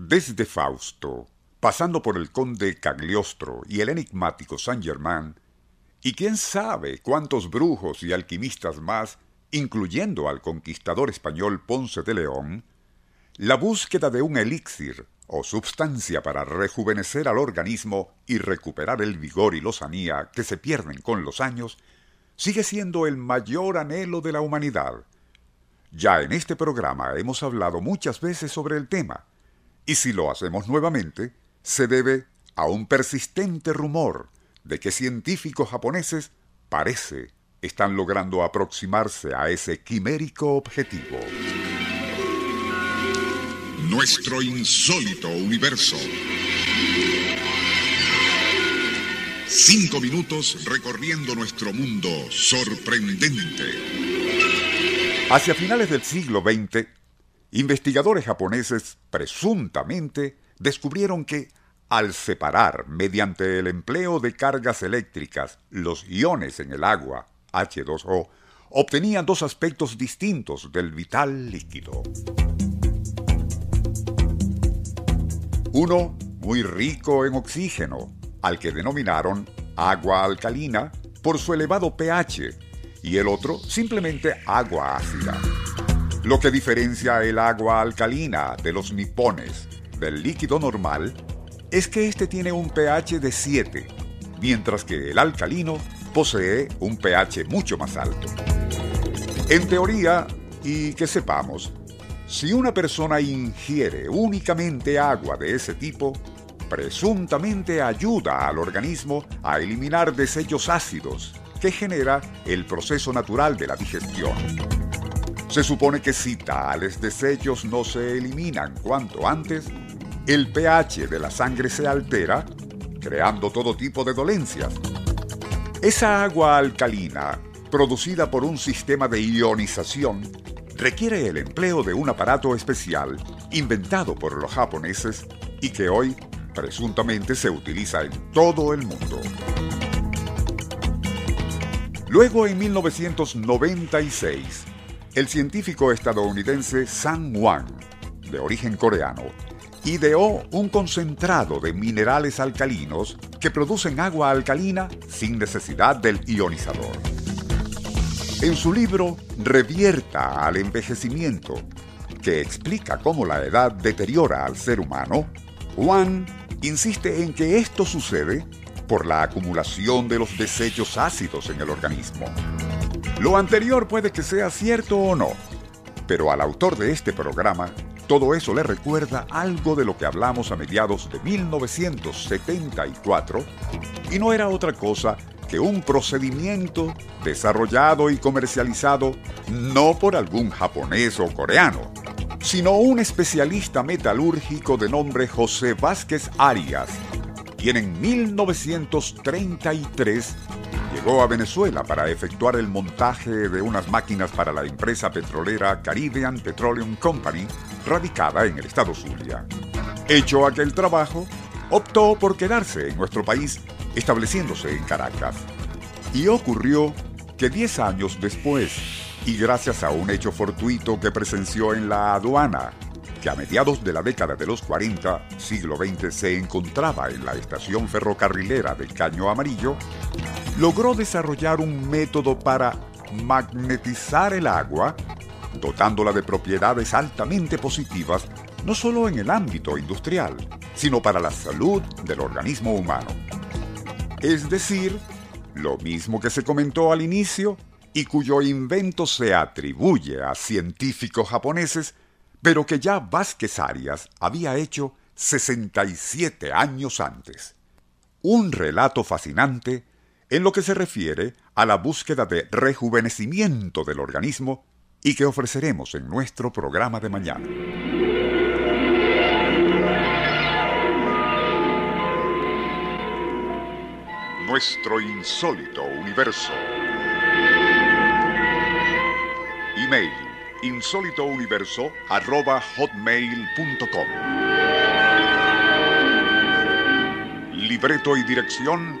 Desde Fausto, pasando por el conde Cagliostro y el enigmático Saint Germain, y quién sabe cuántos brujos y alquimistas más, incluyendo al conquistador español Ponce de León, la búsqueda de un elixir o substancia para rejuvenecer al organismo y recuperar el vigor y lozanía que se pierden con los años, sigue siendo el mayor anhelo de la humanidad. Ya en este programa hemos hablado muchas veces sobre el tema, y si lo hacemos nuevamente, se debe a un persistente rumor de que científicos japoneses parece están logrando aproximarse a ese quimérico objetivo. Nuestro insólito universo. Cinco minutos recorriendo nuestro mundo sorprendente. Hacia finales del siglo XX, investigadores japoneses presuntamente descubrieron que al separar mediante el empleo de cargas eléctricas los iones en el agua, H2O, obtenían dos aspectos distintos del vital líquido. Uno muy rico en oxígeno, al que denominaron agua alcalina por su elevado pH, y el otro simplemente agua ácida. Lo que diferencia el agua alcalina de los nipones del líquido normal es que este tiene un pH de 7, mientras que el alcalino posee un pH mucho más alto. En teoría, y que sepamos, si una persona ingiere únicamente agua de ese tipo, presuntamente ayuda al organismo a eliminar desechos ácidos que genera el proceso natural de la digestión. Se supone que si tales desechos no se eliminan cuanto antes, el pH de la sangre se altera, creando todo tipo de dolencias. Esa agua alcalina, producida por un sistema de ionización, requiere el empleo de un aparato especial inventado por los japoneses y que hoy presuntamente se utiliza en todo el mundo. Luego, en 1996, el científico estadounidense Sang Wang, de origen coreano, ideó un concentrado de minerales alcalinos que producen agua alcalina sin necesidad del ionizador. En su libro Revierta al envejecimiento, que explica cómo la edad deteriora al ser humano, Wang insiste en que esto sucede por la acumulación de los desechos ácidos en el organismo. Lo anterior puede que sea cierto o no, pero al autor de este programa todo eso le recuerda algo de lo que hablamos a mediados de 1974 y no era otra cosa que un procedimiento desarrollado y comercializado no por algún japonés o coreano, sino un especialista metalúrgico de nombre José Vázquez Arias, quien en 1933 llegó a Venezuela para efectuar el montaje de unas máquinas para la empresa petrolera Caribbean Petroleum Company, radicada en el estado Zulia. Hecho aquel trabajo, optó por quedarse en nuestro país, estableciéndose en Caracas. Y ocurrió que 10 años después, y gracias a un hecho fortuito que presenció en la aduana, que a mediados de la década de los 40, siglo XX, se encontraba en la estación ferrocarrilera del Caño Amarillo, logró desarrollar un método para magnetizar el agua, dotándola de propiedades altamente positivas, no solo en el ámbito industrial, sino para la salud del organismo humano. Es decir, lo mismo que se comentó al inicio y cuyo invento se atribuye a científicos japoneses, pero que ya Vázquez Arias había hecho 67 años antes. Un relato fascinante en lo que se refiere a la búsqueda de rejuvenecimiento del organismo y que ofreceremos en nuestro programa de mañana. Nuestro insólito universo. Email insólitouniverso.com Libreto y dirección